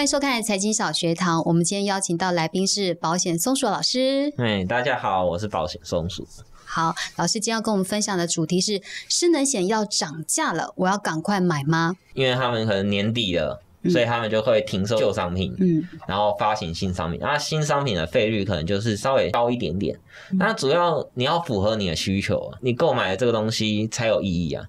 欢迎收看财经小学堂。我们今天邀请到来宾是保险松鼠老师。哎，大家好，我是保险松鼠。好，老师今天要跟我们分享的主题是失能险要涨价了，我要赶快买吗？因为他们可能年底了，所以他们就会停售旧商品，嗯，然后发行新商品。那新商品的费率可能就是稍微高一点点。那主要你要符合你的需求，你购买的这个东西才有意义啊。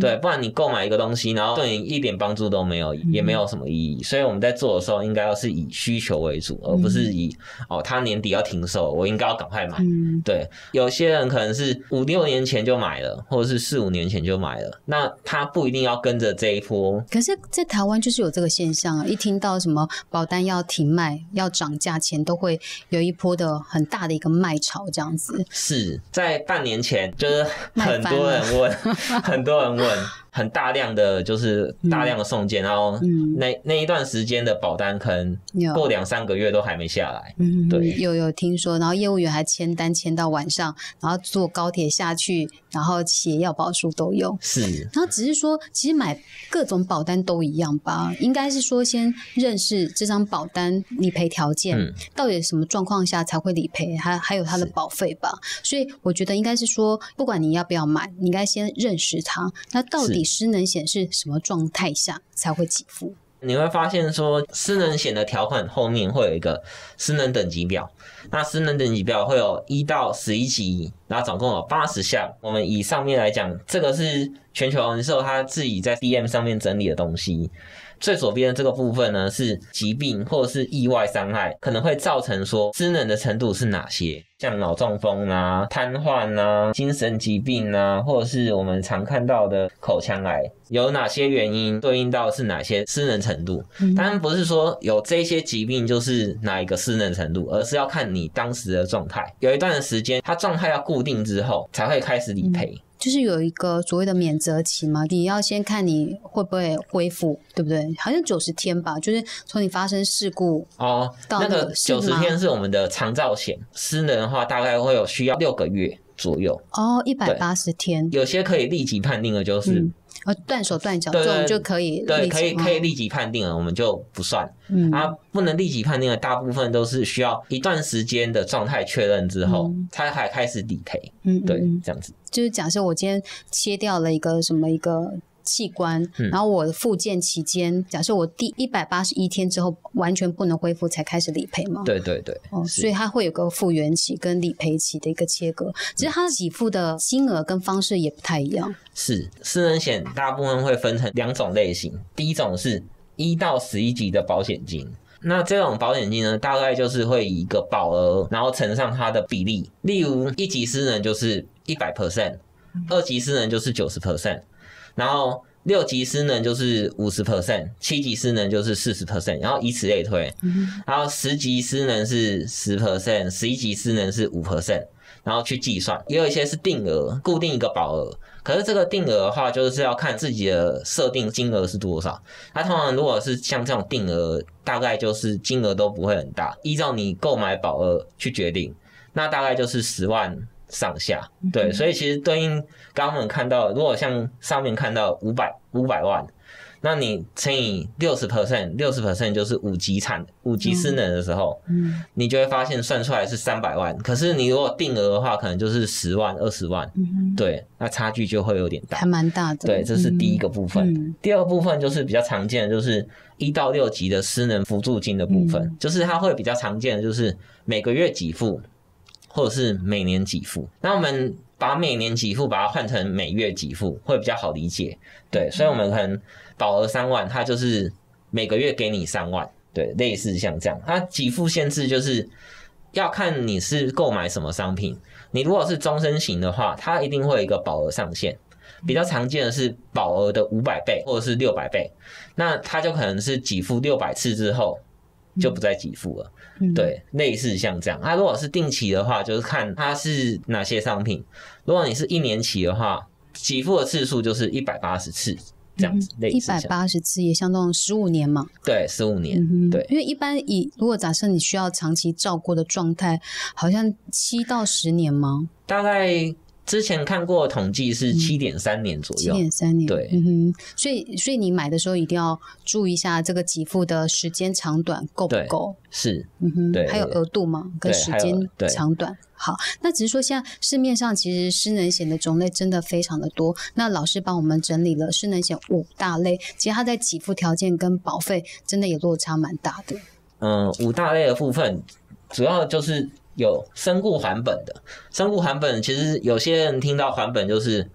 对，不然你购买一个东西，然后对你一点帮助都没有，也没有什么意义。所以我们在做的时候，应该要是以需求为主，而不是以哦，他年底要停售，我应该要赶快买。对，有些人可能是五六年前就买了，或者是四五年前就买了，那他不一定要跟着这一波。可是，在台湾就是有这个现象啊，一听到什么保单要停卖、要涨价前，都会有一波的很大的一个卖潮，这样子。是在半年前，就是很多人问，很多人。问很大量的就是大量的送件，然后那那一段时间的保单可能过两三个月都还没下来。嗯，对，有有听说，然后业务员还签单签到晚上，然后坐高铁下去，然后写要保书都有。是，然后只是说，其实买各种保单都一样吧？应该是说先认识这张保单理赔条件，到底什么状况下才会理赔，还还有它的保费吧。所以我觉得应该是说，不管你要不要买，你应该先认识它。那到底？失能险是什么状态下才会给付？你会发现说，失能险的条款后面会有一个失能等级表。那失能等级表会有一到十一级，那总共有八十项。我们以上面来讲，这个是全球人寿他自己在 DM 上面整理的东西。最左边的这个部分呢，是疾病或者是意外伤害可能会造成说失能的程度是哪些？像脑中风啊、瘫痪啊、精神疾病啊，或者是我们常看到的口腔癌，有哪些原因对应到是哪些失能程度？当然不是说有这些疾病就是哪一个失能程度，而是要看你当时的状态。有一段的时间，它状态要固定之后，才会开始理赔。就是有一个所谓的免责期嘛，你要先看你会不会恢复，对不对？好像九十天吧，就是从你发生事故哦，那个九十天是我们的长照险，失能的话大概会有需要六个月左右。哦，一百八十天，有些可以立即判定的，就是。呃，断手断脚这种就可以，对，可以可以立即判定了，我们就不算。嗯，啊，不能立即判定的，大部分都是需要一段时间的状态确认之后，才还开始理赔。嗯，对，这样子。就是假设我今天切掉了一个什么一个。器官，然后我复健期间，假设我第一百八十一天之后完全不能恢复，才开始理赔吗？对对对，哦，所以它会有个复原期跟理赔期的一个切割，只是它给付的金额跟方式也不太一样。是私人险大部分会分成两种类型，第一种是一到十一级的保险金，那这种保险金呢，大概就是会以一个保额，然后乘上它的比例，例如一级私人就是一百 percent，二级私人就是九十 percent。然后六级失能就是五十 percent，七级失能就是四十 percent，然后以此类推。然后十级失能是十 percent，十一级失能是五 percent，然后去计算。也有一些是定额，固定一个保额。可是这个定额的话，就是要看自己的设定金额是多少。它通常如果是像这种定额，大概就是金额都不会很大，依照你购买保额去决定。那大概就是十万。上下对，所以其实对应刚刚我们看到，如果像上面看到五百五百万，那你乘以六十 percent，六十 percent 就是五级产五级失能的时候，嗯，你就会发现算出来是三百万。可是你如果定额的话，可能就是十万二十万，对，那差距就会有点大，还蛮大的。对，这是第一个部分。第二个部分就是比较常见的，就是一到六级的失能辅助金的部分，就是它会比较常见的，就是每个月给付。或者是每年给付，那我们把每年给付把它换成每月给付，会比较好理解。对，所以我们可能保额三万，它就是每个月给你三万，对，类似像这样。它给付限制就是要看你是购买什么商品。你如果是终身型的话，它一定会有一个保额上限。比较常见的是保额的五百倍或者是六百倍，那它就可能是给付六百次之后。就不再给付了，对，类似像这样。它如果是定期的话，就是看它是哪些商品。如果你是一年期的话，给付的次数就是一百八十次这样子。一百八十次也相当于十五年嘛？对，十五年。对，因为一般以如果假设你需要长期照顾的状态，好像七到十年吗？大概之前看过统计是七点三年左右，七点三年，对，嗯哼，所以所以你买的时候一定要注意一下这个给付的时间长短够不够，是，嗯哼，对，还有额度吗？跟时间长短。好，那只是说现在市面上其实失能险的种类真的非常的多，那老师帮我们整理了失能险五大类，其实它在给付条件跟保费真的也落差蛮大的。嗯，五大类的部分主要就是。有身故还本的，身故还本其实有些人听到还本就是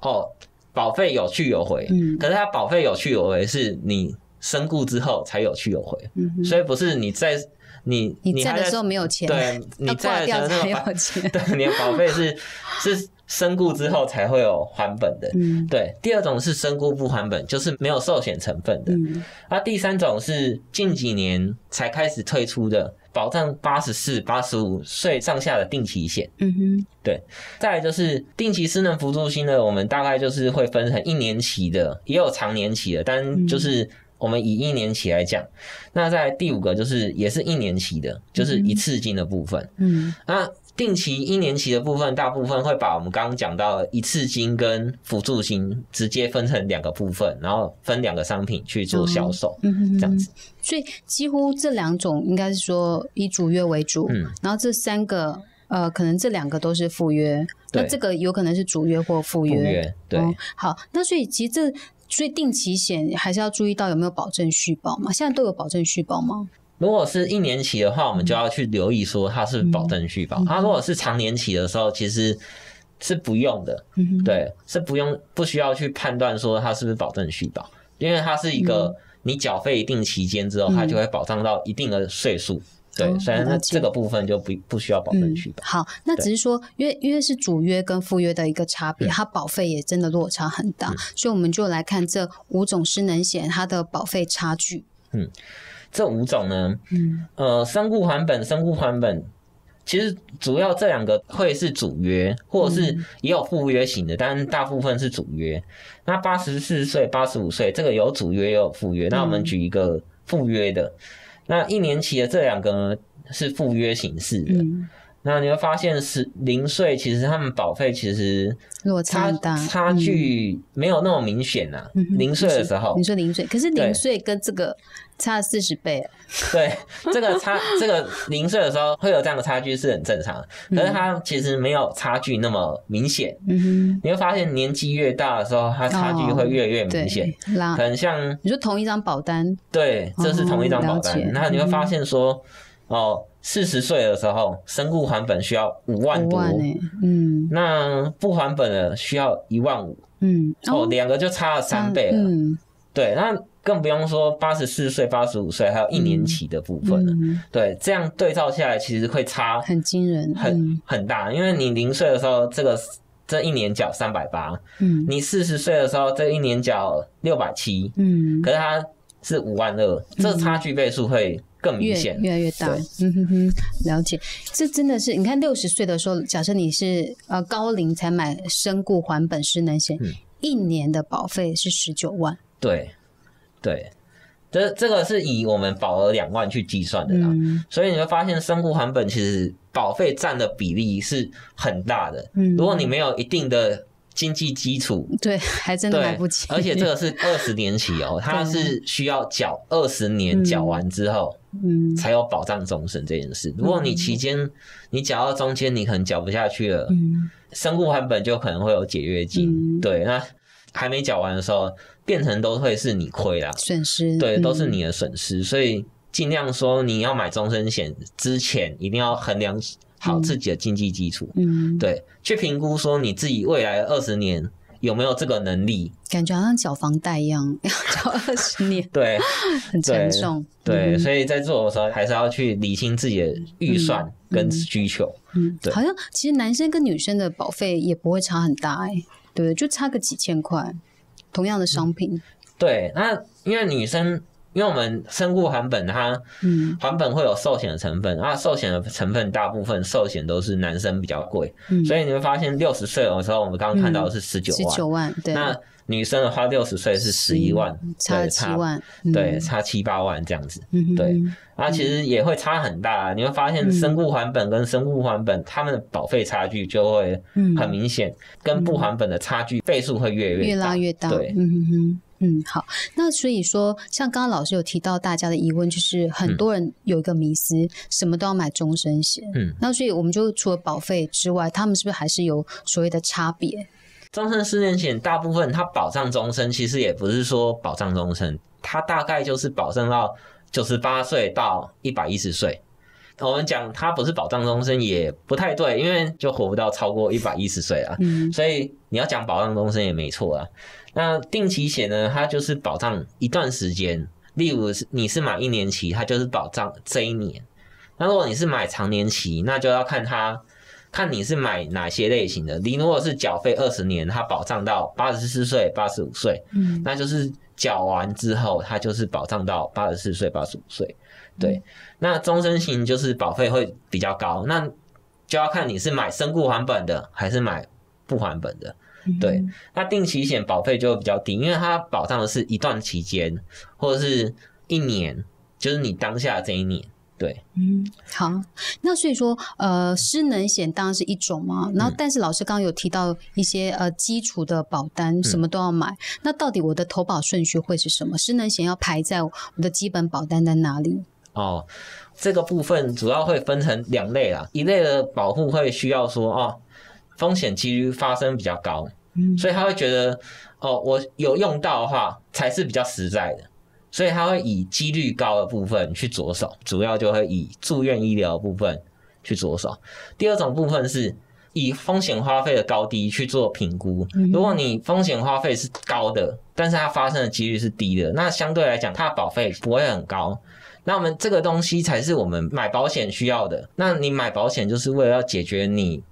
哦，保费有去有回，嗯，可是它保费有去有回是你身故之后才有去有回，嗯，所以不是你在你你在的时候没有钱，对，你在的时候没有钱，对，你的保费是是。身故之后才会有还本的，嗯，对。第二种是身故不还本，就是没有寿险成分的。嗯，那第三种是近几年才开始推出的，保障八十四、八十五岁上下的定期险。嗯哼，对。再来就是定期失能辅助金的，我们大概就是会分成一年期的，也有长年期的，但就是我们以一年期来讲。那在第五个就是也是一年期的，就是一次金的部分。嗯，那。定期一年期的部分，大部分会把我们刚刚讲到一次金跟辅助金直接分成两个部分，然后分两个商品去做销售，嗯这样子。所以几乎这两种应该是说以主约为主，嗯，然后这三个呃，可能这两个都是副约，那这个有可能是主约或副约，对。好，那所以其实这所以定期险还是要注意到有没有保证续保嘛？现在都有保证续保吗？如果是一年期的话，我们就要去留意说它是保证续保。它如果是长年期的时候，其实是不用的，对，是不用不需要去判断说它是不是保证续保，因为它是一个你缴费一定期间之后，它就会保障到一定的岁数，对，虽然它这个部分就不不需要保证续保。好，那只是说，因为因为是主约跟副约的一个差别，它保费也真的落差很大，所以我们就来看这五种失能险它的保费差距。嗯。这五种呢，嗯，呃，身故还本、身故还本，其实主要这两个会是主约，或者是也有附约型的，但大部分是主约。那八十四岁、八十五岁，这个有主约也有附约。那我们举一个附约的，那一年期的这两个呢是附约形式的。那你会发现是零岁，其实他们保费其实落差大，差距没有那么明显呐。零岁的时候，你说零岁，可是零岁跟这个差四十倍。对，这个差这个零岁的时候会有这样的差距是很正常，可是它其实没有差距那么明显。嗯哼，你会发现年纪越大的时候，它差距会越越明显。可能像你说同一张保单，对，这是同一张保单，那你会发现说，哦。四十岁的时候，身故还本需要五万多，嗯，那不还本的需要一万五，嗯，哦，两个就差了三倍了，嗯，对，那更不用说八十四岁、八十五岁还有一年期的部分了，对，这样对照下来，其实会差很惊人，很很大，因为你零岁的时候，这个这一年缴三百八，嗯，你四十岁的时候，这一年缴六百七，嗯，可是它是五万二，这差距倍数会。更明显，越来越大。嗯哼哼，了解。这真的是，你看六十岁的时候，假设你是呃高龄才买身故还本失能险，一年的保费是十九万。对，对，这这个是以我们保额两万去计算的啦。所以你会发现，身故还本其实保费占的比例是很大的。嗯，如果你没有一定的。经济基础对，还真的买不起。而且这个是 二十年起哦，它是需要缴二十年，缴完之后，嗯，才有保障终身这件事。如果你期间你缴到中间，你可能缴不下去了，嗯，身故还本就可能会有解约金。对，那还没缴完的时候，变成都会是你亏啦，损失，对，都是你的损失。所以尽量说，你要买终身险之前，一定要衡量。好自己的经济基础，嗯，对，去评估说你自己未来二十年有没有这个能力，感觉好像缴房贷一样，要缴二十年，对，很沉重，对，所以在做的时候还是要去理清自己的预算跟需求，嗯，对，好像其实男生跟女生的保费也不会差很大，哎，对，就差个几千块，同样的商品，对，那因为女生。因为我们身故还本，它嗯。还本会有寿险的成分，啊，寿险的成分大部分寿险都是男生比较贵，嗯，所以你会发现六十岁的时候，我们刚刚看到的是十九十万，九万，对，那女生的话六十岁是十一万，差七万，嗯。对，，差七八万这样子。对嗯啊，其实也会差很大、你会发现身故还本跟身故还本，他们的保费差距就会嗯。很明显，跟不还本的差距倍数会越越越大拉越大，对，嗯哼哼。嗯，好。那所以说，像刚刚老师有提到大家的疑问，就是很多人有一个迷思，什么都要买终身险。嗯，那所以我们就除了保费之外，他们是不是还是有所谓的差别？终身失能险大部分它保障终身，其实也不是说保障终身，它大概就是保障到九十八岁到一百一十岁。我们讲它不是保障终身也不太对，因为就活不到超过一百一十岁啊。嗯所以你要讲保障终身也没错啊。那定期险呢，它就是保障一段时间，例如是你是买一年期，它就是保障这一年。那如果你是买长年期，那就要看它看你是买哪些类型的。你如果是缴费二十年，它保障到八十四岁、八十五岁，嗯那就是缴完之后，它就是保障到八十四岁、八十五岁。对，那终身型就是保费会比较高，那就要看你是买身故还本的，还是买不还本的。对，那定期险保费就会比较低，因为它保障的是一段期间，或者是一年，就是你当下这一年。对，嗯，好。那所以说，呃，失能险当然是一种嘛，然后嗯但是老师刚刚有提到一些呃基础的保单，什么都要买。那到底我的投保顺序会是什么？失能险要排在我的基本保单在哪里？哦，这个部分主要会分成两类啦，一类的保护会需要说哦，风险几率发生比较高，嗯所以他会觉得哦，我有用到的话才是比较实在的，所以他会以几率高的部分去着手，主要就会以住院医疗部分去着手。第二种部分是以风险花费的高低去做评估。如果你风险花费是高的，但是它发生的几率是低的，那相对来讲它的保费不会很高。那我们这个东西才是我们买保险需要的。那你买保险就是为了要解决你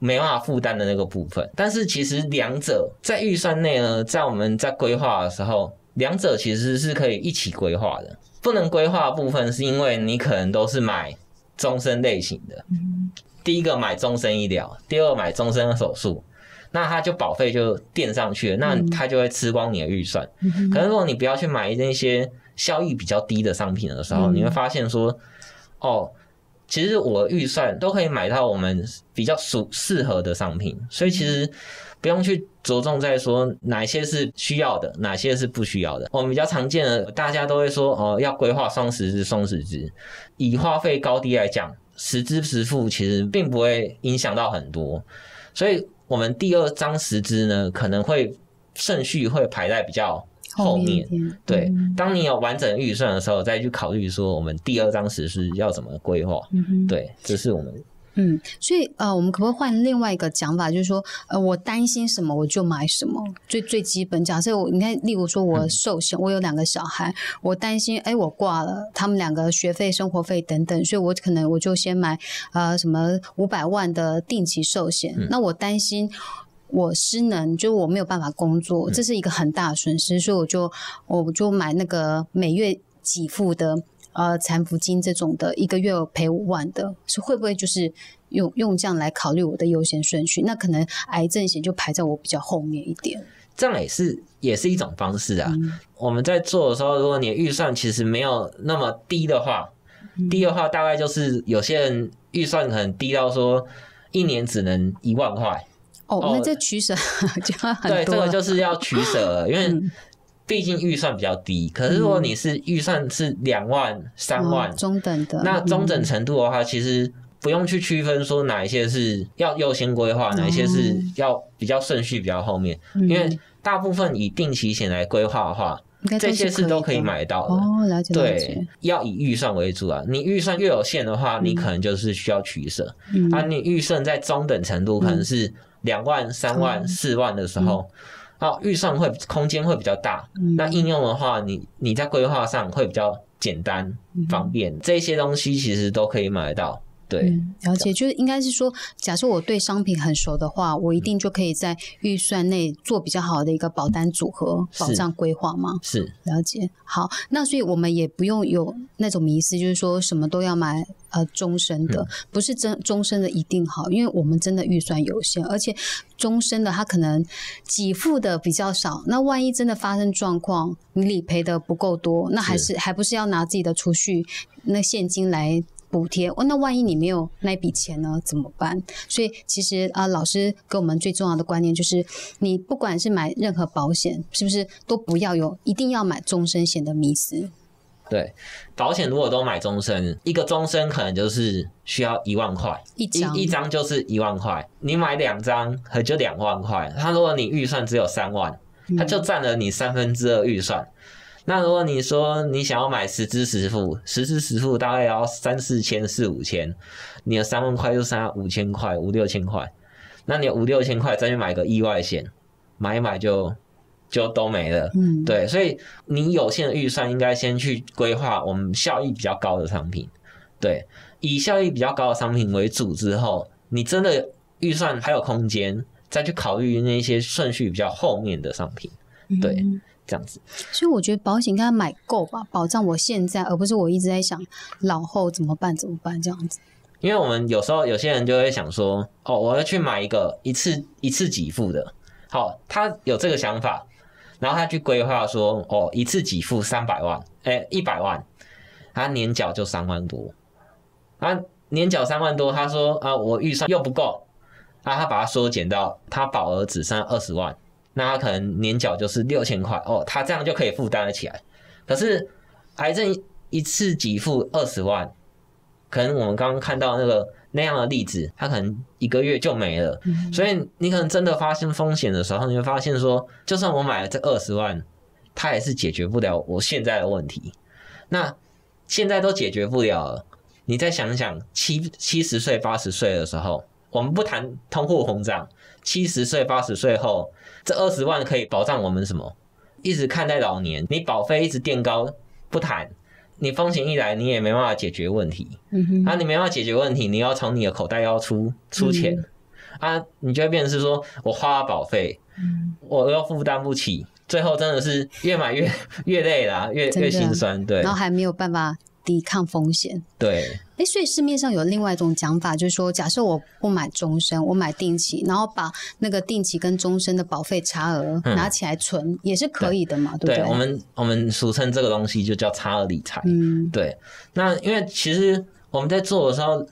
没办法负担的那个部分。但是其实两者在预算内呢，在我们在规划的时候，两者其实是可以一起规划的。不能规划的部分是因为你可能都是买终身类型的，第一个买终身医疗，第二个买终身手术。那它就保费就垫上去了，那它就会吃光你的预算。可是如果你不要去买那些效益比较低的商品的时候，嗯你会发现说，哦，其实我预算都可以买到我们比较属适合的商品，所以其实不用去着重在说哪些是需要的，哪些是不需要的。我们比较常见的，大家都会说哦，要规划双十支、双十支。以花费高低来讲，实支实付其实并不会影响到很多，所以我们第二张十支呢，可能会顺序会排在比较后面。对嗯，当你有完整预算的时候，再去考虑说我们第二张实施要怎么规划。对，这是我们嗯，所以呃，我们可不可以换另外一个讲法，就是说，呃，我担心什么我就买什么，最最基本。假设我，你看，例如说我寿险，我有两个小孩，我担心，哎，我挂了，他们两个学费、生活费等等，所以我可能我就先买呃什么五百万的定期寿险。那我担心。我失能，就是我没有办法工作，这是一个很大的损失，所以我就我就买那个每月给付的呃残服金这种的，一个月赔五万的，是会不会就是用用这样来考虑我的优先顺序？那可能癌症险就排在我比较后面一点。这样也是也是一种方式啊。嗯我们在做的时候，如果你的预算其实没有那么低的话，嗯低的话大概就是有些人预算可能低到说一年只能一万块，哦，哦那这取舍 就要很对。这个就是要取舍了，因为嗯毕竟预算比较低。可是如果你是预算是两万、三万哦，中等的，那中等嗯程度的话，其实不用去区分说哪一些是要优先规划，哪一些是要比较顺序比较后面，嗯因为大部分以定期险来规划的话，这些是是都可以买到的。哦，了解了对，，要以预算为主啊。你预算越有限的话，你可能就是需要取舍。嗯啊，你预算在中等程度，可能是两万、三万、四万的时候，啊，预算会空间会比较大。嗯那应用的话，你你在规划上会比较简单方便。这些东西其实都可以买得到。对，了解，就是应该是说，假设我对商品很熟的话，我一定就可以在预算内做比较好的一个保单组合保障规划吗？是，了解。好，那所以我们也不用有那种迷思，就是说什么都要买呃终身的，不是真终身的一定好，因为我们真的预算有限，而且终身的它可能给付的比较少，那万一真的发生状况，你理赔的不够多，那还是还不是要拿自己的储蓄那现金来。补贴哦，那万一你没有那笔钱呢？怎么办？所以其实啊，老师给我们最重要的观念就是，你不管是买任何保险，是不是都不要有一定要买终身险的迷思？对，保险如果都买终身，一个终身可能就是需要一万块一张，一张就是一万块。你买两张，可就两万块。他如果你预算只有三万，他就占了你三分之二预算。那如果你说你想要买十支十付，十支十付大概要三四千四五千，你的三万块就剩下五千块五六千块，那你五六千块再去买个意外险，买一买就就都没了。嗯，对，所以你有限的预算应该先去规划我们效益比较高的商品，对，以效益比较高的商品为主之后，你真的预算还有空间再去考虑那些顺序比较后面的商品，对。这样子，所以我觉得保险应该买够吧，保障我现在，而不是我一直在想老后怎么办怎么办这样子。因为我们有时候有些人就会想说，哦，我要去买一个一次一次给付的，好，他有这个想法，然后他去规划说，哦，一次给付三百万，哎，一百万，他年缴就三万多，啊，年缴三万多，他说啊，我预算又不够，啊，他把它缩减到他保额只剩二十万。那他可能年缴就是六千块哦，他这样就可以负担得起来。可是癌症一次给付二十万，可能我们刚刚看到那个那样的例子，他可能一个月就没了。所以你可能真的发生风险的时候，你会发现说，就算我买了这二十万，它也是解决不了我现在的问题。那现在都解决不了了，你再想想七七十岁、八十岁的时候，我们不谈通货膨胀，七十岁、八十岁后。这二十万可以保障我们什么？一直看待老年，你保费一直垫高不谈，你风险一来，你也没办法解决问题。嗯哼，啊，你没办法解决问题，你要从你的口袋要出出钱，啊，你就会变成是说我花保费，我又负担不起，最后真的是越买越 越累啦，越越心酸。对，然后还没有办法。抵抗风险，对，哎，所以市面上有另外一种讲法，就是说，假设我不买终身，我买定期，然后把那个定期跟终身的保费差额拿起来存，也是可以的嘛，对不对？我们我们俗称这个东西就叫差额理财。嗯，对。那因为其实我们在做的时候，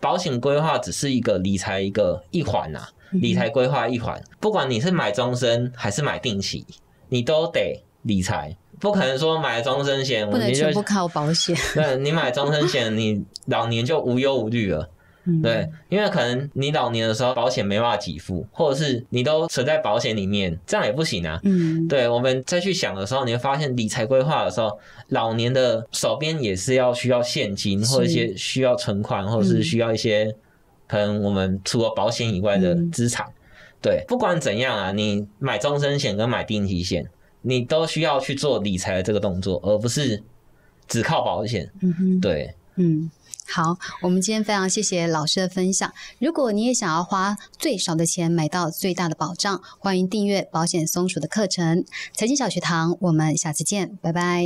保险规划只是一个理财一个一环呐，理财规划一环，不管你是买终身还是买定期，你都得理财。不可能说买终身险，不能全部靠保险。对，你买终身险，你老年就无忧无虑了。对，因为可能你老年的时候保险没办法给付，或者是你都存在保险里面，这样也不行啊。嗯，对，我们再去想的时候，你会发现理财规划的时候，老年的手边也是要需要现金，或者一些需要存款，或者是需要一些可能我们除了保险以外的资产。对，不管怎样啊，你买终身险跟买定期险。你都需要去做理财的这个动作，而不是只靠保险。嗯哼，对，嗯，好，我们今天非常谢谢老师的分享。如果你也想要花最少的钱买到最大的保障，欢迎订阅保险松鼠的课程——财经小学堂。我们下次见，拜拜。